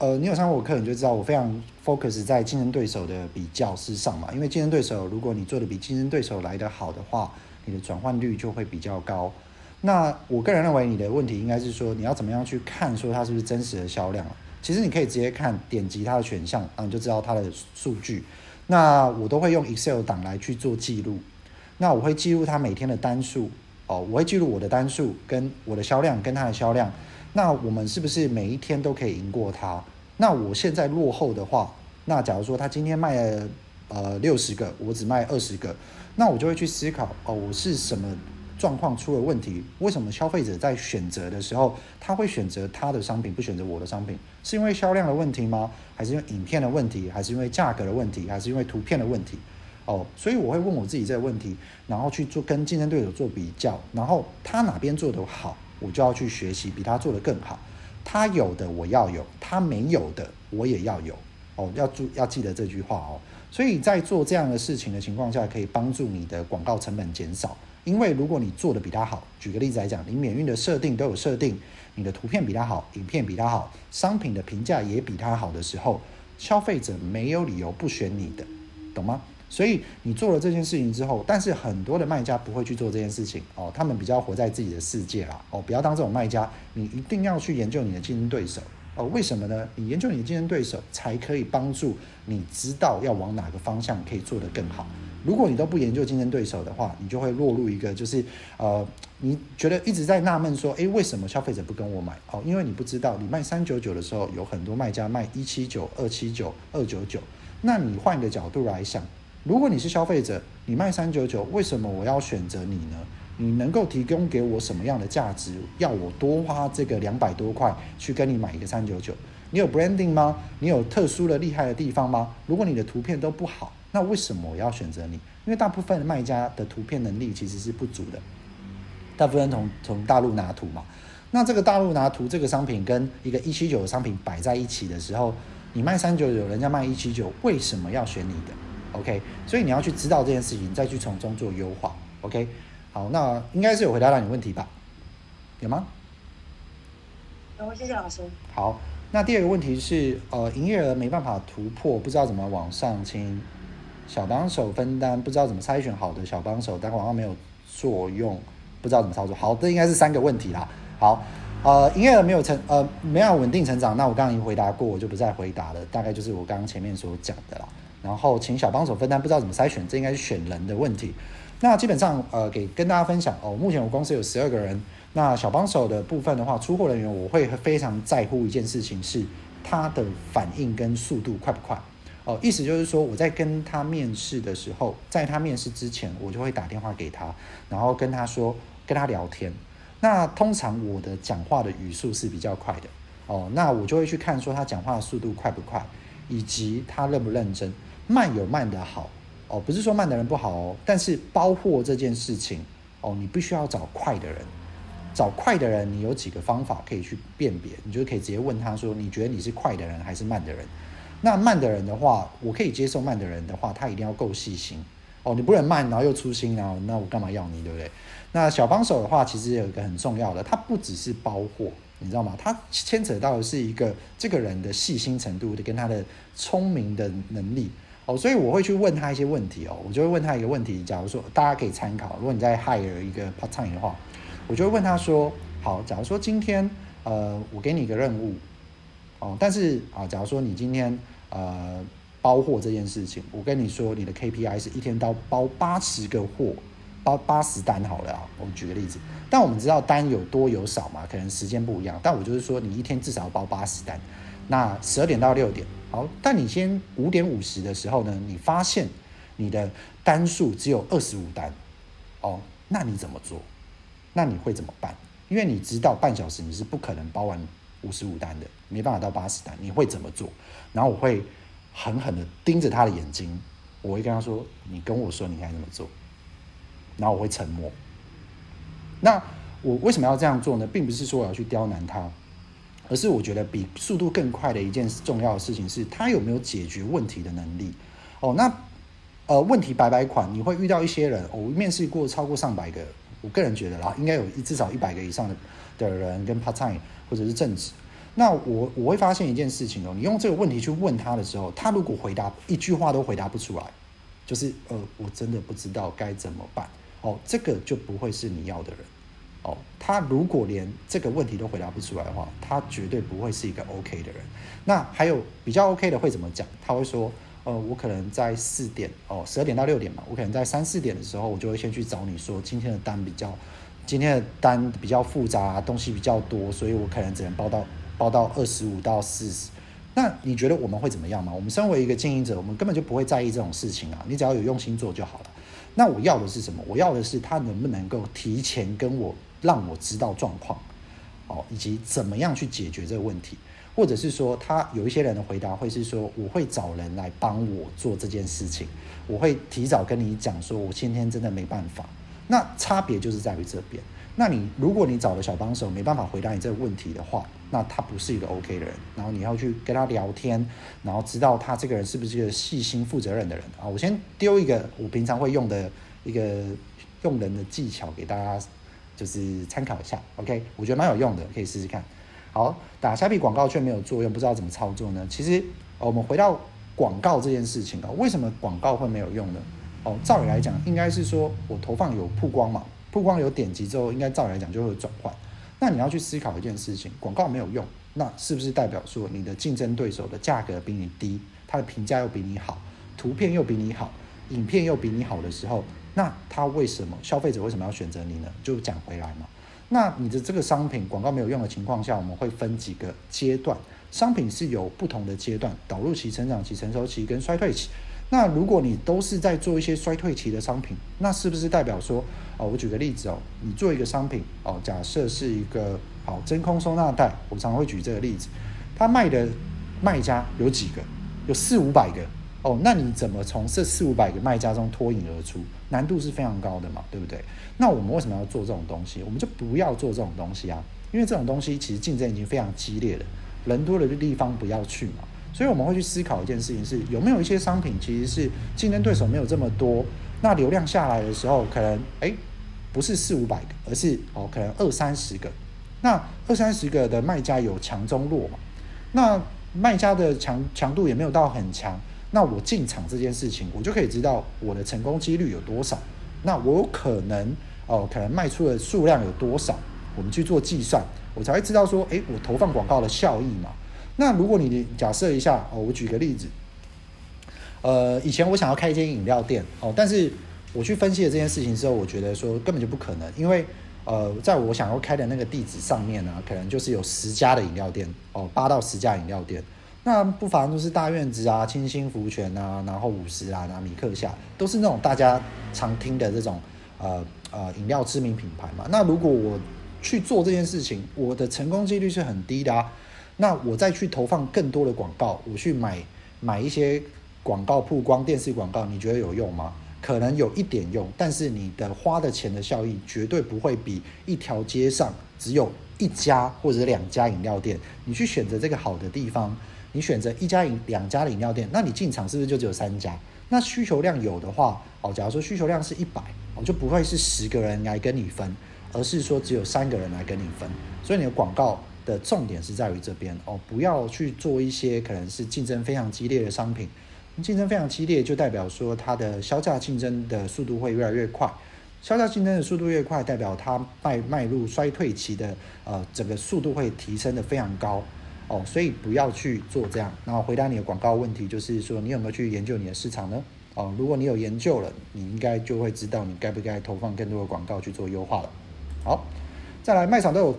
呃，你有上过我课，你就知道我非常 focus 在竞争对手的比较之上嘛。因为竞争对手，如果你做的比竞争对手来得好的话，你的转换率就会比较高。那我个人认为你的问题应该是说，你要怎么样去看说它是不是真实的销量？其实你可以直接看点击它的选项，然后你就知道它的数据。那我都会用 Excel 档来去做记录。那我会记录它每天的单数哦，我会记录我的单数跟我的销量跟它的销量。那我们是不是每一天都可以赢过他？那我现在落后的话，那假如说他今天卖了呃六十个，我只卖二十个，那我就会去思考哦，我是什么状况出了问题？为什么消费者在选择的时候，他会选择他的商品，不选择我的商品？是因为销量的问题吗？还是因为影片的问题？还是因为价格的问题？还是因为图片的问题？哦，所以我会问我自己这个问题，然后去做跟竞争对手做比较，然后他哪边做得好？我就要去学习，比他做得更好。他有的我要有，他没有的我也要有。哦，要注要记得这句话哦。所以在做这样的事情的情况下，可以帮助你的广告成本减少。因为如果你做的比他好，举个例子来讲，你免运的设定都有设定，你的图片比他好，影片比他好，商品的评价也比他好的时候，消费者没有理由不选你的，懂吗？所以你做了这件事情之后，但是很多的卖家不会去做这件事情哦，他们比较活在自己的世界啦哦，不要当这种卖家，你一定要去研究你的竞争对手哦。为什么呢？你研究你的竞争对手，才可以帮助你知道要往哪个方向可以做得更好。如果你都不研究竞争对手的话，你就会落入一个就是呃，你觉得一直在纳闷说，诶，为什么消费者不跟我买哦？因为你不知道，你卖三九九的时候，有很多卖家卖一七九、二七九、二九九，那你换个角度来想。如果你是消费者，你卖三九九，为什么我要选择你呢？你能够提供给我什么样的价值，要我多花这个两百多块去跟你买一个三九九？你有 branding 吗？你有特殊的厉害的地方吗？如果你的图片都不好，那为什么我要选择你？因为大部分卖家的图片能力其实是不足的，大部分人从从大陆拿图嘛。那这个大陆拿图这个商品跟一个一七九的商品摆在一起的时候，你卖三九九，人家卖一七九，为什么要选你的？OK，所以你要去知道这件事情，再去从中做优化。OK，好，那应该是有回答到你问题吧？有吗？有，谢谢老师。好，那第二个问题是，呃，营业额没办法突破，不知道怎么往上，清小帮手分担，不知道怎么筛选好的小帮手，但广告没有作用，不知道怎么操作。好，这应该是三个问题啦。好，呃，营业额没有成，呃，没有稳定成长，那我刚刚已经回答过，我就不再回答了。大概就是我刚刚前面所讲的啦。然后请小帮手分担，不知道怎么筛选，这应该是选人的问题。那基本上，呃，给跟大家分享哦，目前我公司有十二个人。那小帮手的部分的话，出货人员我会非常在乎一件事情，是他的反应跟速度快不快。哦，意思就是说，我在跟他面试的时候，在他面试之前，我就会打电话给他，然后跟他说，跟他聊天。那通常我的讲话的语速是比较快的。哦，那我就会去看说他讲话的速度快不快，以及他认不认真。慢有慢的好哦，不是说慢的人不好哦，但是包货这件事情哦，你必须要找快的人，找快的人，你有几个方法可以去辨别，你就可以直接问他说，你觉得你是快的人还是慢的人？那慢的人的话，我可以接受慢的人的话，他一定要够细心哦，你不能慢然后又粗心，然后那我干嘛要你，对不对？那小帮手的话，其实有一个很重要的，他不只是包货。你知道吗？他牵扯到的是一个这个人的细心程度的，跟他的聪明的能力哦，所以我会去问他一些问题哦，我就会问他一个问题，假如说大家可以参考，如果你在 hire 一个 part time 的话，我就会问他说：好，假如说今天呃我给你一个任务哦，但是啊，假如说你今天呃包货这件事情，我跟你说你的 KPI 是一天到包八十个货。包八十单好了，我们举个例子，但我们知道单有多有少嘛，可能时间不一样，但我就是说你一天至少要包八十单，那十二点到六点，好，但你先五点五十的时候呢，你发现你的单数只有二十五单，哦，那你怎么做？那你会怎么办？因为你知道半小时你是不可能包完五十五单的，没办法到八十单，你会怎么做？然后我会狠狠的盯着他的眼睛，我会跟他说：“你跟我说你该怎么做。”然后我会沉默。那我为什么要这样做呢？并不是说我要去刁难他，而是我觉得比速度更快的一件重要的事情是他有没有解决问题的能力。哦，那呃，问题百百款，你会遇到一些人。我面试过超过上百个，我个人觉得啦，应该有至少一百个以上的的人跟 part time 或者是正职。那我我会发现一件事情哦，你用这个问题去问他的时候，他如果回答一句话都回答不出来，就是呃，我真的不知道该怎么办哦，这个就不会是你要的人哦。他如果连这个问题都回答不出来的话，他绝对不会是一个 OK 的人。那还有比较 OK 的会怎么讲？他会说，呃，我可能在四点哦，十二点到六点嘛，我可能在三四点的时候，我就会先去找你说今天的单比较，今天的单比较复杂，东西比较多，所以我可能只能包到。包到二十五到四十，那你觉得我们会怎么样吗？我们身为一个经营者，我们根本就不会在意这种事情啊。你只要有用心做就好了。那我要的是什么？我要的是他能不能够提前跟我让我知道状况，哦，以及怎么样去解决这个问题，或者是说他有一些人的回答会是说，我会找人来帮我做这件事情，我会提早跟你讲说，我今天真的没办法。那差别就是在于这边。那你如果你找了小帮手没办法回答你这个问题的话，那他不是一个 OK 的人。然后你要去跟他聊天，然后知道他这个人是不是一个细心负责任的人啊？我先丢一个我平常会用的一个用人的技巧给大家，就是参考一下。OK，我觉得蛮有用的，可以试试看。好，打虾皮广告却没有作用，不知道怎么操作呢？其实我们回到广告这件事情啊，为什么广告会没有用呢？哦，照理来讲，应该是说我投放有曝光嘛。曝光有点击之后，应该照理来讲就会转换。那你要去思考一件事情：广告没有用，那是不是代表说你的竞争对手的价格比你低，他的评价又比你好，图片又比你好，影片又比你好的时候，那他为什么消费者为什么要选择你呢？就讲回来嘛。那你的这个商品广告没有用的情况下，我们会分几个阶段，商品是有不同的阶段：导入期、成长期、成熟期跟衰退期。那如果你都是在做一些衰退期的商品，那是不是代表说，哦，我举个例子哦，你做一个商品哦，假设是一个好真空收纳袋，我常会举这个例子，他卖的卖家有几个？有四五百个哦，那你怎么从这四五百个卖家中脱颖而出？难度是非常高的嘛，对不对？那我们为什么要做这种东西？我们就不要做这种东西啊，因为这种东西其实竞争已经非常激烈了，人多的地方不要去嘛。所以我们会去思考一件事情是有没有一些商品其实是竞争对手没有这么多，那流量下来的时候可能诶不是四五百个，而是哦可能二三十个，那二三十个的卖家有强中弱嘛，那卖家的强强度也没有到很强，那我进场这件事情我就可以知道我的成功几率有多少，那我有可能哦可能卖出的数量有多少，我们去做计算，我才会知道说诶我投放广告的效益嘛。那如果你假设一下哦，我举个例子，呃，以前我想要开一间饮料店哦，但是我去分析了这件事情之后，我觉得说根本就不可能，因为呃，在我想要开的那个地址上面呢，可能就是有十家的饮料店哦，八到十家饮料店，那不妨就是大院子啊、清新福泉啊，然后五十啊、拿米克夏，都是那种大家常听的这种呃呃饮料知名品牌嘛。那如果我去做这件事情，我的成功几率是很低的啊。那我再去投放更多的广告，我去买买一些广告曝光、电视广告，你觉得有用吗？可能有一点用，但是你的花的钱的效益绝对不会比一条街上只有一家或者两家饮料店，你去选择这个好的地方，你选择一家饮两家饮料店，那你进场是不是就只有三家？那需求量有的话，哦，假如说需求量是一百，哦，就不会是十个人来跟你分，而是说只有三个人来跟你分，所以你的广告。的重点是在于这边哦，不要去做一些可能是竞争非常激烈的商品。竞争非常激烈，就代表说它的销价竞争的速度会越来越快。销价竞争的速度越快，代表它迈迈入衰退期的呃整个速度会提升的非常高哦，所以不要去做这样。然后回答你的广告问题，就是说你有没有去研究你的市场呢？哦，如果你有研究了，你应该就会知道你该不该投放更多的广告去做优化了。好，再来卖场都有。